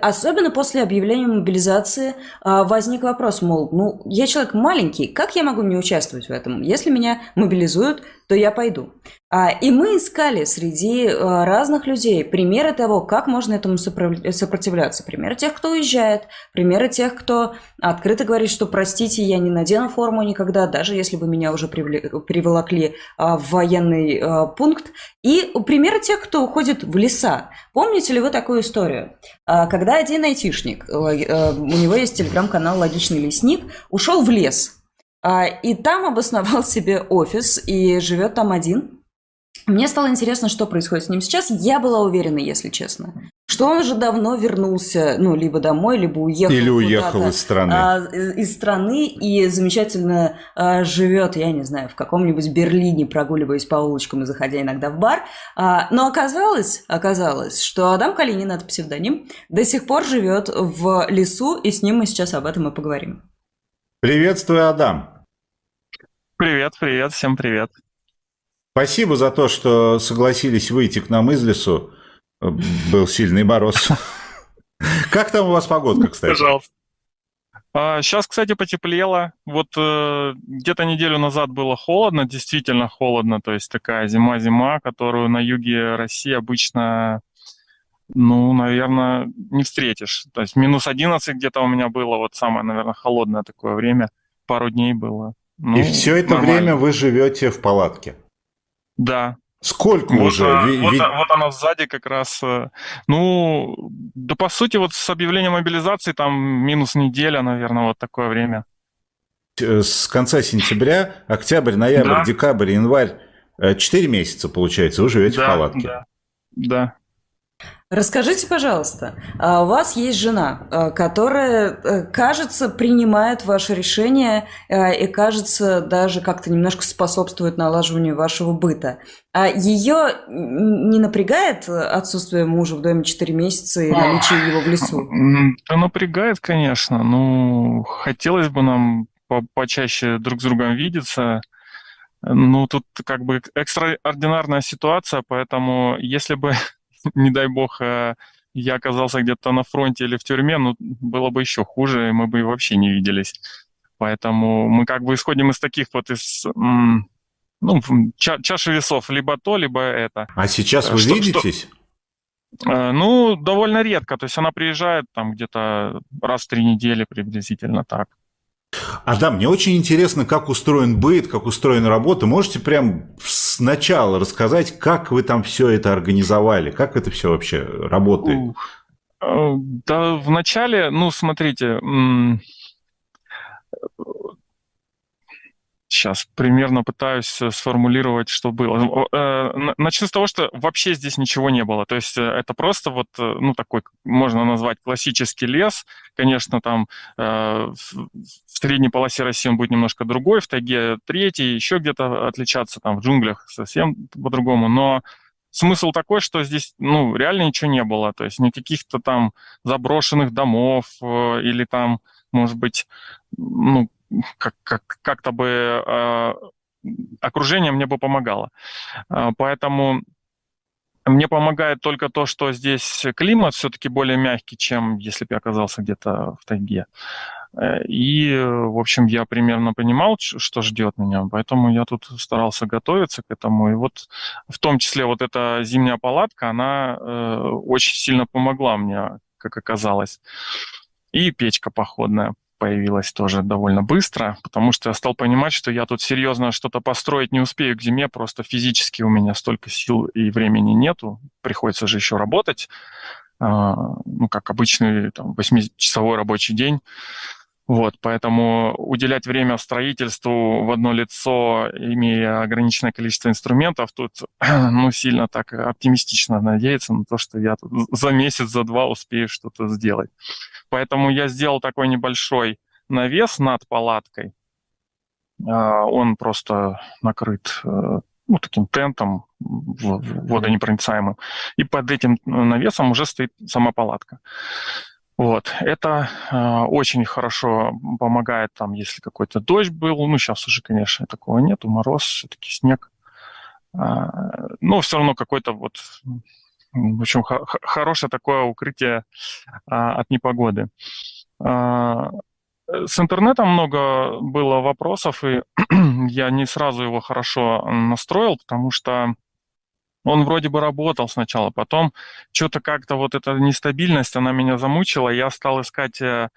Особенно после объявления мобилизации а, возник вопрос, мол, ну, я человек маленький, как я могу не участвовать в этом? Если меня мобилизуют, то я пойду. А, и мы искали среди а, разных людей примеры того, как можно этому сопротивляться. Примеры тех, кто уезжает, примеры тех, кто открыто говорит, что простите, я не надену форму никогда, даже если бы меня уже приволокли в военный пункт. И примеры тех, кто уходит в леса. Помните ли вы такую историю? Когда один айтишник, э, э, у него есть телеграм-канал «Логичный лесник», ушел в лес, и там обосновал себе офис и живет там один – мне стало интересно, что происходит с ним сейчас. Я была уверена, если честно, что он уже давно вернулся, ну, либо домой, либо уехал. Или уехал из страны. А, из страны и замечательно а, живет, я не знаю, в каком-нибудь Берлине, прогуливаясь по улочкам и заходя иногда в бар. А, но оказалось, оказалось, что Адам Калинин, это псевдоним, до сих пор живет в лесу, и с ним мы сейчас об этом и поговорим. Приветствую, Адам. Привет, привет, всем привет. Спасибо за то, что согласились выйти к нам из лесу. Был сильный мороз. Как там у вас погодка, кстати? Пожалуйста. А, сейчас, кстати, потеплело. Вот э, где-то неделю назад было холодно, действительно холодно. То есть такая зима-зима, которую на юге России обычно, ну, наверное, не встретишь. То есть минус 11 где-то у меня было, вот самое, наверное, холодное такое время. Пару дней было. Ну, И все это нормально. время вы живете в палатке? Да. Сколько вот, уже? А, вот, вот она сзади как раз. Э, ну, да по сути вот с объявлением мобилизации там минус неделя, наверное, вот такое время. Э, с конца сентября, октябрь, ноябрь, да. декабрь, январь, э, четыре месяца, получается, вы живете да, в палатке. Да, да. Расскажите, пожалуйста, а у вас есть жена, а, которая, э, кажется, принимает ваше решение э, и, кажется, даже как-то немножко способствует налаживанию вашего быта. А ее не напрягает отсутствие мужа в доме 4 месяца и наличие его в лесу? Да напрягает, конечно. Ну, хотелось бы нам почаще друг с другом видеться. Ну, тут как бы экстраординарная ситуация, поэтому если бы не дай бог, э, я оказался где-то на фронте или в тюрьме, ну, было бы еще хуже, и мы бы вообще не виделись. Поэтому мы как бы исходим из таких вот из ну, ча чаши весов, либо то, либо это. А сейчас э, вы что, видитесь? Что, э, ну, довольно редко. То есть она приезжает там где-то раз в три недели приблизительно так. А да, мне очень интересно, как устроен быт, как устроена работа. Можете прям сначала рассказать, как вы там все это организовали, как это все вообще работает? Э, да, вначале, ну, смотрите, Сейчас примерно пытаюсь э, сформулировать, что было. Э, начну с того, что вообще здесь ничего не было. То есть э, это просто вот, ну, такой, можно назвать классический лес. Конечно, там в средней полосе России он будет немножко другой, в тайге третий, еще где-то отличаться, там в джунглях совсем по-другому. Но смысл такой, что здесь, ну, реально ничего не было. То есть никаких-то там заброшенных домов или там, может быть, ну, как, как, как-то бы э, окружение мне бы помогало. Э, поэтому мне помогает только то, что здесь климат все-таки более мягкий, чем если бы я оказался где-то в тайге. Э, и, в общем, я примерно понимал, что ждет меня, поэтому я тут старался готовиться к этому. И вот в том числе вот эта зимняя палатка, она э, очень сильно помогла мне, как оказалось. И печка походная появилась тоже довольно быстро, потому что я стал понимать, что я тут серьезно что-то построить не успею к зиме, просто физически у меня столько сил и времени нету, приходится же еще работать, а, ну, как обычный там, 8-часовой рабочий день. Вот, поэтому уделять время строительству в одно лицо, имея ограниченное количество инструментов, тут ну, сильно так оптимистично надеяться на то, что я за месяц, за два успею что-то сделать. Поэтому я сделал такой небольшой навес над палаткой. А, он просто накрыт э, ну, таким тентом водонепроницаемым. И под этим навесом уже стоит сама палатка. Вот. Это э, очень хорошо помогает, там, если какой-то дождь был. Ну, сейчас уже, конечно, такого нету. Мороз, все-таки снег. Э, но все равно какой-то вот в общем, хорошее такое укрытие от непогоды. С интернетом много было вопросов, и я не сразу его хорошо настроил, потому что он вроде бы работал сначала, потом что-то как-то вот эта нестабильность, она меня замучила, я стал искать э,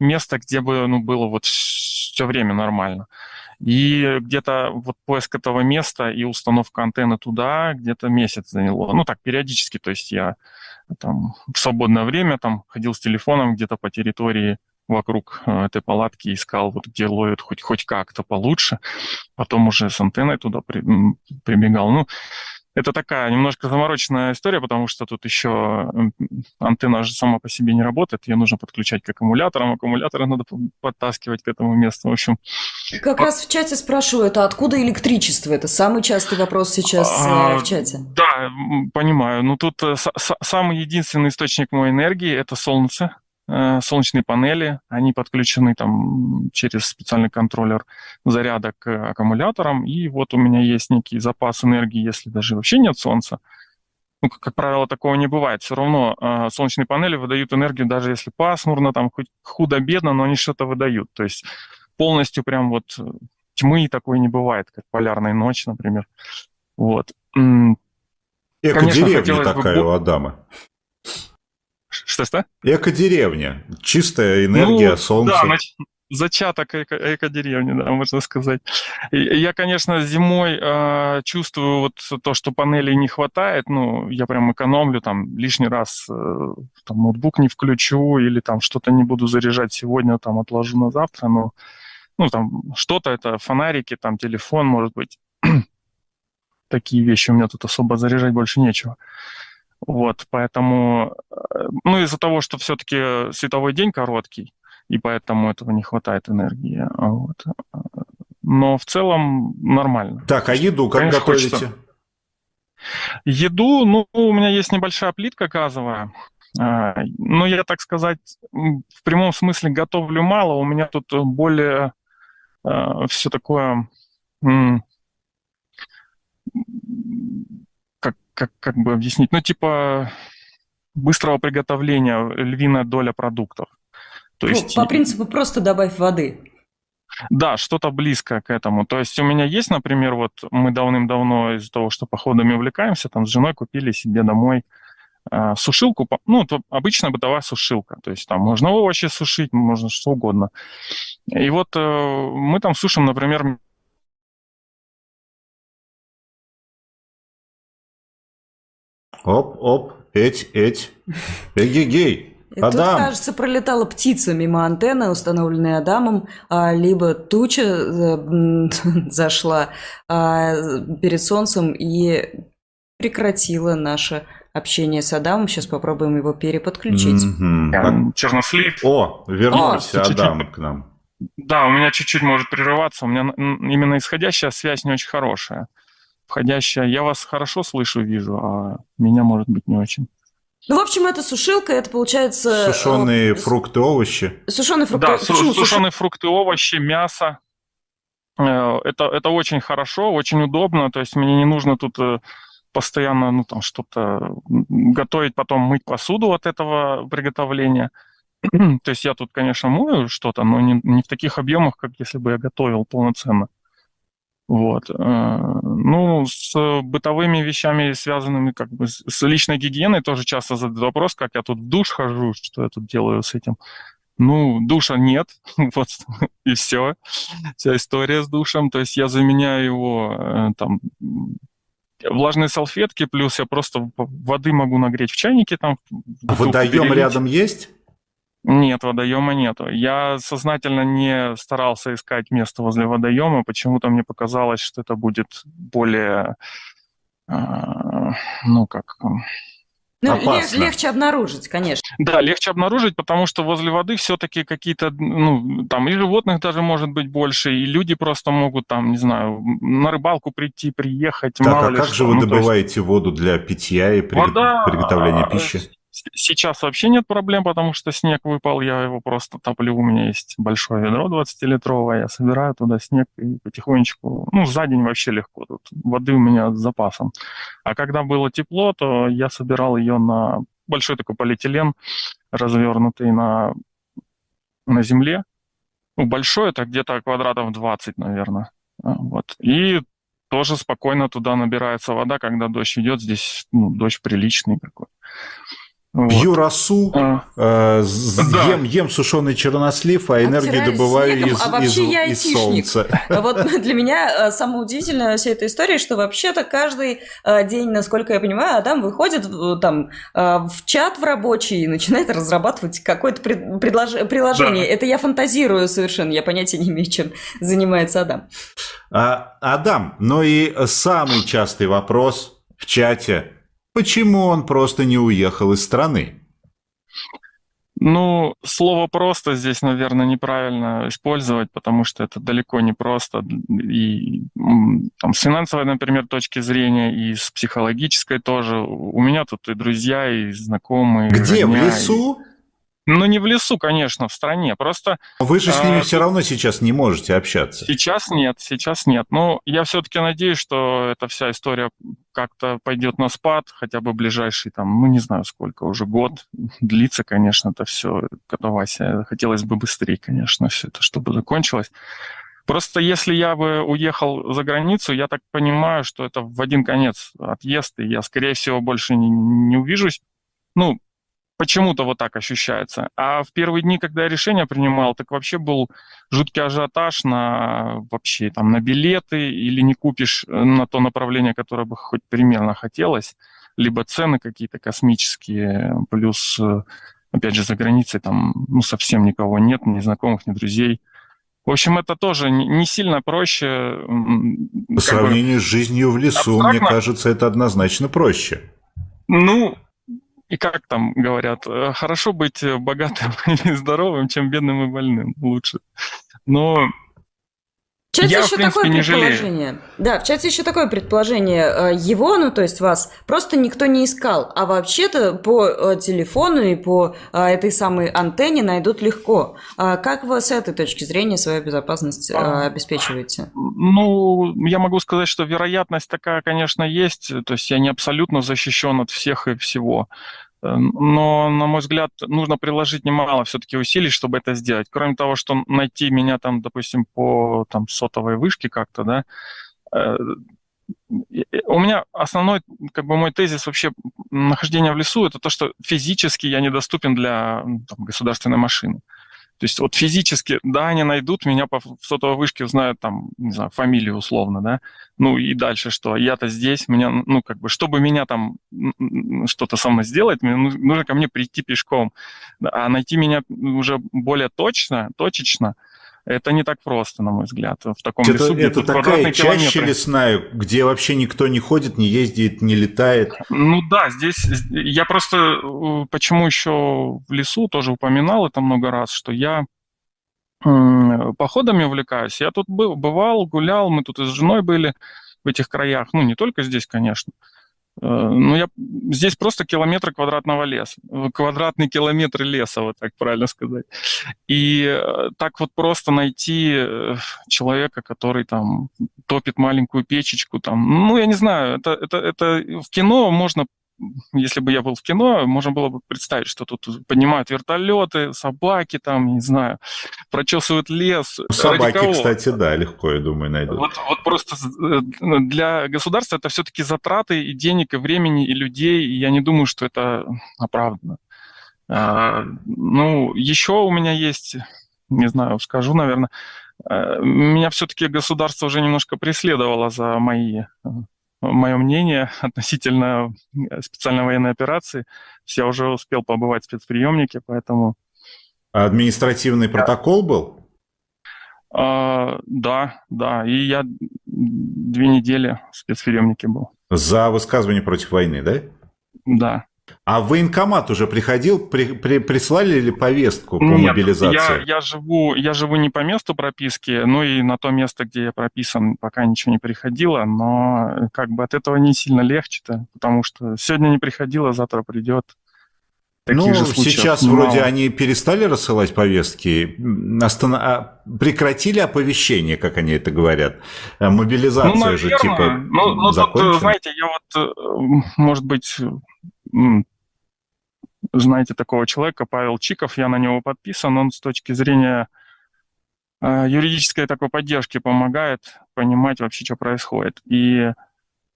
место, где бы ну, было вот все время нормально. И где-то вот поиск этого места и установка антенны туда где-то месяц заняло. Ну так, периодически, то есть я там в свободное время там ходил с телефоном где-то по территории вокруг э, этой палатки, искал, вот где ловят хоть, хоть как-то получше. Потом уже с антенной туда при, прибегал. Ну, это такая немножко замороченная история, потому что тут еще антенна же сама по себе не работает, ее нужно подключать к аккумуляторам, аккумуляторы надо подтаскивать к этому месту, в общем. Как по... раз в чате спрашивают, а откуда электричество? Это самый частый вопрос сейчас а, в чате. Да, понимаю. Ну тут э, самый единственный источник моей энергии – это солнце. Э, солнечные панели, они подключены там через специальный контроллер заряда к аккумуляторам, и вот у меня есть некий запас энергии, если даже вообще нет солнца. Ну, как, правило, такого не бывает. Все равно э, солнечные панели выдают энергию, даже если пасмурно, там хоть худо-бедно, но они что-то выдают. То есть полностью прям вот тьмы такой не бывает, как полярная ночь, например. Вот. Эко-деревня такая бы... у Адама. Что-что? Эко-деревня. Чистая энергия, ну, солнце. Да, нач... зачаток эко- эко-деревни, да, можно сказать. Я, конечно, зимой э, чувствую вот то, что панелей не хватает, ну, я прям экономлю, там, лишний раз э, там, ноутбук не включу или там что-то не буду заряжать сегодня, там, отложу на завтра, но, ну, там, что-то это фонарики, там, телефон, может быть, такие вещи у меня тут особо заряжать больше нечего. Вот, поэтому, э, ну, из-за того, что все-таки световой день короткий, и поэтому этого не хватает энергии. Вот. Но в целом нормально. Так, а еду как Конечно, готовите? Хочется... Еду, ну, у меня есть небольшая плитка газовая. А, но я, так сказать, в прямом смысле готовлю мало. У меня тут более э, все такое как, как бы объяснить, ну, типа быстрого приготовления львиная доля продуктов. То ну, есть... По принципу просто добавь воды. Да, что-то близкое к этому. То есть у меня есть, например, вот мы давным-давно из-за того, что походами увлекаемся, там с женой купили себе домой э, сушилку, ну, то обычная бытовая сушилка. То есть там можно овощи сушить, можно что угодно. И вот э, мы там сушим, например, Оп, оп, эть, эть. Эгегей. Адам. Тут, кажется, пролетала птица мимо антенны, установленной Адамом, а, либо туча э, зашла а, перед солнцем и прекратила наше общение с Адамом. Сейчас попробуем его переподключить. Mm-hmm. Чернослив. О, вернулся О, Адам к нам. Да, у меня чуть-чуть может прерываться. У меня именно исходящая связь не очень хорошая входящая. Я вас хорошо слышу, вижу, а меня, может быть, не очень. Ну, в общем, это сушилка, это получается... Сушеные э, фрукты, овощи. Сушеные фрукты, да, Почему сушеные суш... фрукты, овощи, мясо. Э, это, это очень хорошо, очень удобно. То есть мне не нужно тут э, постоянно ну, там, что-то готовить, потом мыть посуду от этого приготовления. То есть я тут, конечно, мою что-то, но не, не в таких объемах, как если бы я готовил полноценно. Вот. Э, ну, с бытовыми вещами, связанными как бы с личной гигиеной, тоже часто задают вопрос, как я тут в душ хожу, что я тут делаю с этим. Ну, душа нет, вот, и все. Вся история с душем. То есть я заменяю его э, там влажные салфетки, плюс я просто воды могу нагреть в чайнике там. Водоем рядом есть? Нет, водоема нету. Я сознательно не старался искать место возле водоема. Почему-то мне показалось, что это будет более, э, ну как, ну, Опасно. легче обнаружить, конечно. Да, легче обнаружить, потому что возле воды все-таки какие-то, ну, там и животных даже может быть больше, и люди просто могут там, не знаю, на рыбалку прийти, приехать. Так, а как что. же вы ну, добываете есть... воду для питья и при... Вода... приготовления пищи? Сейчас вообще нет проблем, потому что снег выпал, я его просто топлю. У меня есть большое ведро 20-литровое, я собираю туда снег и потихонечку, ну, за день вообще легко. Тут воды у меня с запасом. А когда было тепло, то я собирал ее на большой такой полиэтилен, развернутый на, на земле. Ну, большой, это где-то квадратов 20, наверное. А, вот. И тоже спокойно туда набирается вода, когда дождь идет. Здесь ну, дождь приличный какой. Вот. Пью росу, а. э, да. ем, ем сушеный чернослив, а энергию добываю снегом, из, а вообще из, я из солнца. Вот для меня э, самое удивительное вся эта история, что вообще-то каждый э, день, насколько я понимаю, Адам выходит э, там в чат в рабочий и начинает разрабатывать какое-то предлож... приложение. Да. Это я фантазирую совершенно, я понятия не имею, чем занимается Адам. А, Адам, но и самый частый вопрос в чате – Почему он просто не уехал из страны? Ну, слово «просто» здесь, наверное, неправильно использовать, потому что это далеко не просто. И там, с финансовой, например, точки зрения, и с психологической тоже. У меня тут и друзья, и знакомые. Где? Родня, в лесу? И... Ну, не в лесу, конечно, в стране. Просто... Вы же с ними а, все равно сейчас не можете общаться. Сейчас нет, сейчас нет. Но я все-таки надеюсь, что эта вся история как-то пойдет на спад, хотя бы ближайший, там, ну, не знаю сколько, уже год длится, конечно, это все катавасия. Хотелось бы быстрее, конечно, все это, чтобы закончилось. Просто если я бы уехал за границу, я так понимаю, что это в один конец отъезд, и я, скорее всего, больше не, не увижусь. Ну, почему-то вот так ощущается. А в первые дни, когда я решение принимал, так вообще был жуткий ажиотаж на вообще там на билеты или не купишь э, на то направление, которое бы хоть примерно хотелось, либо цены какие-то космические, плюс, э, опять же, за границей там ну, совсем никого нет, ни знакомых, ни друзей. В общем, это тоже не сильно проще. По сравнению бы, с жизнью в лесу, абстрактно. мне кажется, это однозначно проще. Ну, и как там говорят, э, хорошо быть э, богатым и здоровым, чем бедным и больным. Лучше. Но в чате я, еще в принципе, такое предположение. Да, в чате еще такое предположение. Э, его, ну то есть вас, просто никто не искал. А вообще-то по телефону и по этой самой антенне найдут легко. А как вы с этой точки зрения свою безопасность а, обеспечиваете? Ну, я могу сказать, что вероятность такая, конечно, есть. То есть я не абсолютно защищен от всех и всего. Но, на мой взгляд, нужно приложить немало все-таки усилий, чтобы это сделать. Кроме того, что найти меня там, допустим, по там, сотовой вышке как-то, да, э, у меня основной, как бы мой тезис вообще нахождения в лесу, это то, что физически я недоступен для там, государственной машины. То есть вот физически, да, они найдут меня по сотовой вышке, узнают там, не знаю, фамилию условно, да, ну и дальше что? Я-то здесь, меня, ну как бы, чтобы меня там что-то со мной сделать, мне нужно ко мне прийти пешком, а найти меня уже более точно, точечно – это не так просто, на мой взгляд, в таком это, лесу. Это такая чаще лесная, где вообще никто не ходит, не ездит, не летает. Ну да, здесь я просто э, почему еще в лесу тоже упоминал это много раз, что я походами увлекаюсь. Я тут был, бывал, гулял, мы тут и с женой были в этих краях, ну не только здесь, конечно. Ну, я здесь просто километры квадратного леса, квадратный километр леса, вот так правильно сказать. И э, так вот просто найти э, человека, который там топит маленькую печечку, там, ну, я не знаю, это, это, это в кино можно если бы я был в кино, можно было бы представить, что тут поднимают вертолеты, собаки там, не знаю, прочесывают лес. Собаки, кстати, да, легко, я думаю, найдут. Вот, вот просто э, для государства это все-таки затраты и денег, и времени, и людей, и я не думаю, что это оправдано. А, ну, еще у меня есть, не знаю, скажу, наверное, э, меня все-таки государство уже немножко преследовало за мои э, мое мнение относительно э, специальной военной операции. Я уже успел побывать в спецприемнике, поэтому... А административный протокол был? А, да, да. И я две недели в спецприемнике был. За высказывание против войны, да? Да. А в военкомат уже приходил, при, при, прислали ли повестку по Нет, мобилизации? Я, я, живу, я живу не по месту прописки, ну и на то место, где я прописан, пока ничего не приходило, но как бы от этого не сильно легче-то, потому что сегодня не приходило, завтра придет. Таких ну, же сейчас немало. вроде они перестали рассылать повестки, остан... А, прекратили оповещение, как они это говорят. Э, мобилизация ну, наверное. же типа ну, ну, закончена. Тут, знаете, я вот, э, может быть, знаете такого человека, Павел Чиков, я на него подписан, он с точки зрения э, юридической такой поддержки помогает понимать вообще, что происходит. И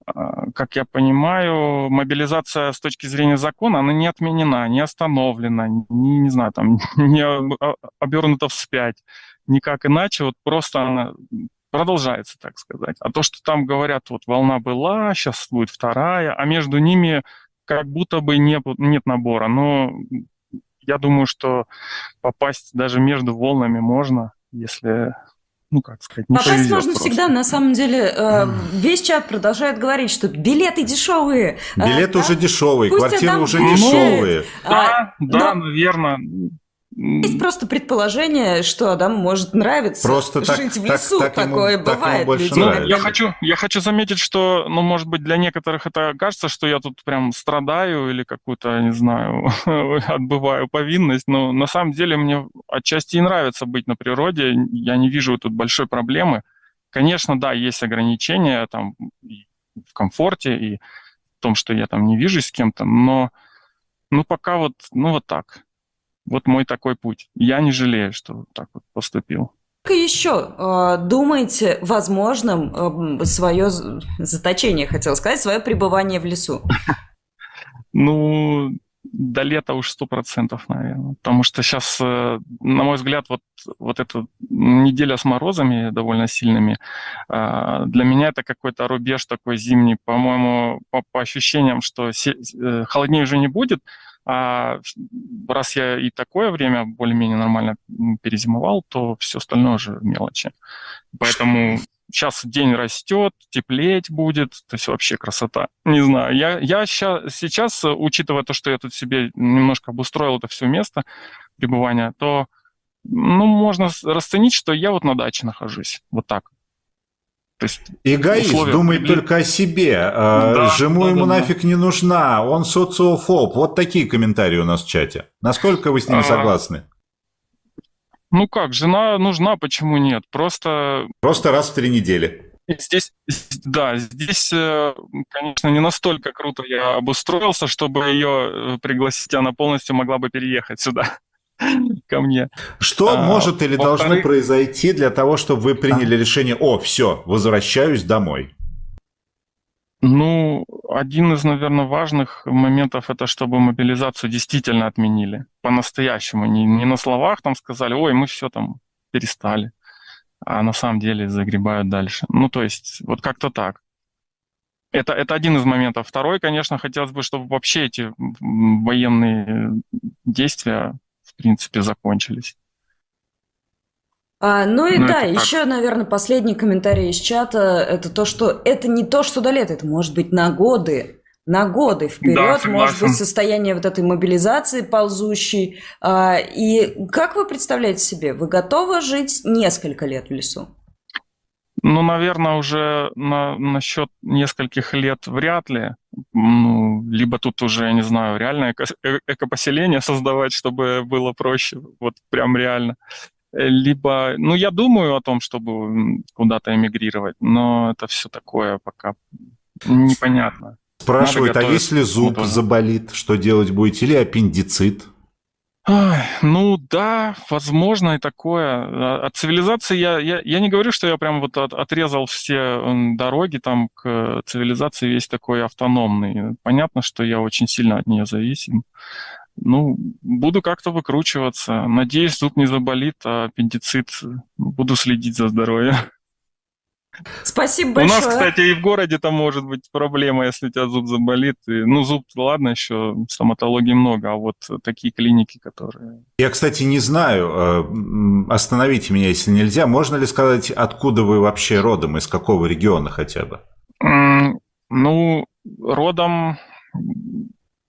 а, как я понимаю, мобилизация с точки зрения закона, она не отменена, не остановлена, не, не знаю, там, не обернута вспять, никак иначе, вот просто она продолжается, так сказать. А то, что там говорят, вот волна была, сейчас будет вторая, а между ними как будто бы не, нет набора. Но я думаю, что попасть даже между волнами можно, если ну, как сказать, не Попасть можно просто. всегда, на самом деле, э, весь чат продолжает говорить, что билеты дешевые. Билеты а, уже да? дешевые, Пусть квартиры уже дешевые. Да, а, да, но... наверное. Есть просто предположение, что Адам может нравиться просто жить так, в лесу. Так, так Такое ему, бывает. Так ему ну, я, хочу, я хочу заметить, что, ну, может быть, для некоторых это кажется, что я тут прям страдаю или какую-то, не знаю, отбываю повинность, но на самом деле мне отчасти и нравится быть на природе. Я не вижу тут большой проблемы. Конечно, да, есть ограничения там в комфорте и в том, что я там не вижусь с кем-то, но ну, пока вот, ну, вот так. Вот мой такой путь. Я не жалею, что так вот поступил. Как еще э, думаете возможным э, свое заточение, хотел сказать, свое пребывание в лесу? Ну, до лета уж сто процентов, наверное. Потому что сейчас, э, на мой взгляд, вот, вот эта неделя с морозами довольно сильными, для меня это какой-то рубеж такой зимний. По-моему, по, по ощущениям, что холоднее уже не будет, а раз я и такое время более-менее нормально перезимовал, то все остальное же мелочи. Поэтому сейчас день растет, теплеть будет, то есть вообще красота. Не знаю, я, я сейчас, сейчас, учитывая то, что я тут себе немножко обустроил это все место пребывания, то ну, можно расценить, что я вот на даче нахожусь. Вот так. То есть Эгоист условия... думает только о себе. А да, Жему да, ему да, нафиг да. не нужна. Он социофоб. Вот такие комментарии у нас в чате. Насколько вы с ними а... согласны? Ну как, жена нужна, почему нет? Просто... Просто раз в три недели. Здесь, да, здесь, э, конечно, не настолько круто я обустроился, чтобы ее э, пригласить, она полностью могла бы переехать сюда. ко мне. Что а, может или должно произойти для того, чтобы вы приняли а. решение, о, все, возвращаюсь домой? Ну, один из, наверное, важных моментов это, чтобы мобилизацию действительно отменили. По-настоящему. Не, не на словах там сказали, ой, мы все там перестали. А на самом деле загребают дальше. Ну, то есть, вот как-то так. Это, это один из моментов. Второй, конечно, хотелось бы, чтобы вообще эти военные действия в принципе, закончились. А, ну и ну, да, еще, так. наверное, последний комментарий из чата это то, что это не то, что до лета, это может быть на годы. На годы вперед, да, может быть, состояние вот этой мобилизации ползущей. А, и как вы представляете себе, вы готовы жить несколько лет в лесу? Ну, наверное, уже на, насчет нескольких лет вряд ли. Ну, либо тут уже, я не знаю, реальное эко- э, экопоселение создавать, чтобы было проще, вот прям реально. Либо, ну, я думаю о том, чтобы куда-то эмигрировать, но это все такое пока непонятно. Спрашивают, а если зуб заболит, что делать будете? Или аппендицит? Ну да, возможно и такое. А, от цивилизации я, я, я не говорю, что я прям вот от, отрезал все дороги там к цивилизации весь такой автономный. Понятно, что я очень сильно от нее зависим. Ну, буду как-то выкручиваться. Надеюсь, зуб не заболит, а аппендицит буду следить за здоровьем. Спасибо большое. У нас, кстати, и в городе там может быть проблема, если у тебя зуб заболит. И, ну, зуб, ладно, еще стоматологии много, а вот такие клиники, которые... Я, кстати, не знаю, э, остановите меня, если нельзя. Можно ли сказать, откуда вы вообще родом, из какого региона хотя бы? Ну, родом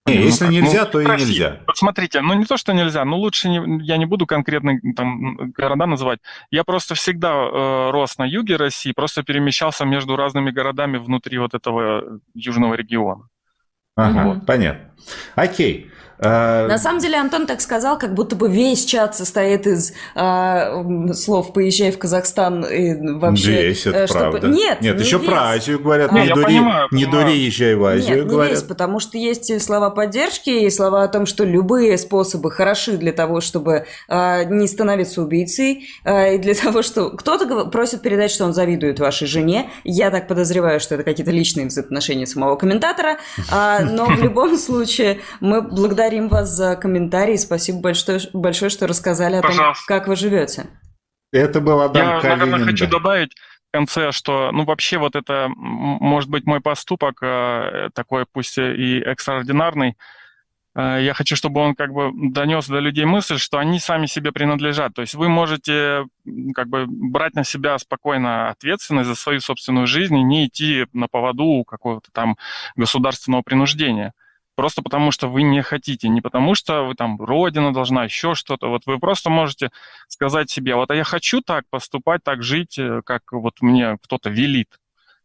не, если ну, нельзя, ну, то и нельзя. Вот смотрите, ну не то, что нельзя, но лучше не, я не буду конкретно там города называть. Я просто всегда э, рос на юге России, просто перемещался между разными городами внутри вот этого южного региона. Ага, вот. понятно. Окей. А... На самом деле Антон так сказал, как будто бы весь чат состоит из а, слов «поезжай в Казахстан» и вообще... Весь, это чтобы... правда. Нет, Нет, не еще весь. про Азию говорят. А, не, я дури, понимаю, не понимаю. дури, езжай в Азию, Нет, не говорят. весь, потому что есть и слова поддержки, и слова о том, что любые способы хороши для того, чтобы а, не становиться убийцей, а, и для того, что... Кто-то просит передать, что он завидует вашей жене. Я так подозреваю, что это какие-то личные взаимоотношения самого комментатора. А, но в любом случае мы благодарим вас за комментарий. Спасибо большое, большое что рассказали о том, Пожалуйста. как вы живете. Это был Адам Я, Калинин. наверное, хочу да. добавить в конце, что, ну, вообще вот это, может быть, мой поступок э, такой, пусть и экстраординарный, э, я хочу, чтобы он как бы донес до людей мысль, что они сами себе принадлежат. То есть вы можете как бы брать на себя спокойно ответственность за свою собственную жизнь и не идти на поводу какого-то там государственного принуждения. Просто потому, что вы не хотите, не потому, что вы там родина должна, еще что-то. Вот вы просто можете сказать себе, вот а я хочу так поступать, так жить, э, как вот мне кто-то велит.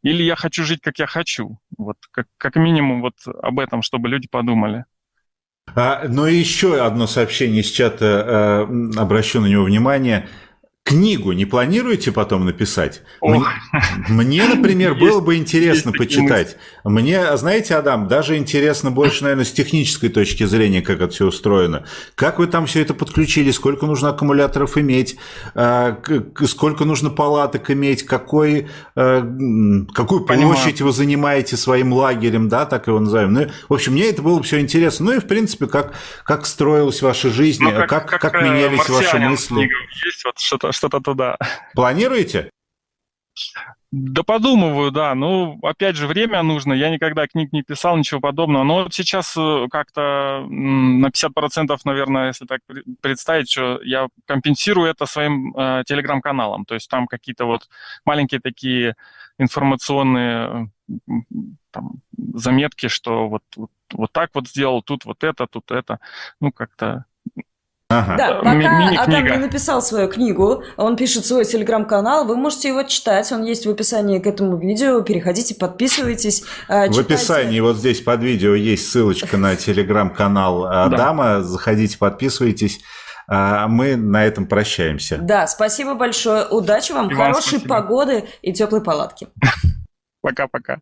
Или я хочу жить, как я хочу. Вот как, как минимум вот об этом, чтобы люди подумали. А, но еще одно сообщение из чата, э, обращу на него внимание. Книгу не планируете потом написать? Ох. Мне, например, было бы интересно почитать. Мне, знаете, Адам, даже интересно больше, наверное, с технической точки зрения, как это все устроено. Как вы там все это подключили? Сколько нужно аккумуляторов иметь? А, Сколько нужно палаток иметь? Какой, э, какую площадь вы занимаете своим лагерем, да, так его называем? Ну, в общем, мне это было все интересно. Ну и, в принципе, как, как строилась ваша жизнь, Ну, как, как, э, менялись ваши мысли. Есть вот что-то, что-то туда. Планируете? Да подумываю, да. Ну, опять же, время нужно. Я никогда книг не писал, ничего подобного. Но вот сейчас э, как-то на 50%, наверное, если так пре- представить, что я компенсирую это своим э, телеграм-каналом. То есть там какие-то вот маленькие такие информационные там, заметки, что вот, вот, вот так вот сделал, тут вот это, тут это. Ну, как-то Ага. Да, Э, пока ми-. Адам не написал свою книгу, он пишет свой телеграм-канал, вы можете его читать, он есть в описании к этому видео, переходите, подписывайтесь. э, В читайте. описании вот здесь под видео есть ссылочка на телеграм-канал Адама. Заходите, подписывайтесь. А Мы на этом прощаемся. Да, спасибо большое, удачи вам, И вам хорошей спасибо. погоды и теплой палатки. пока-пока.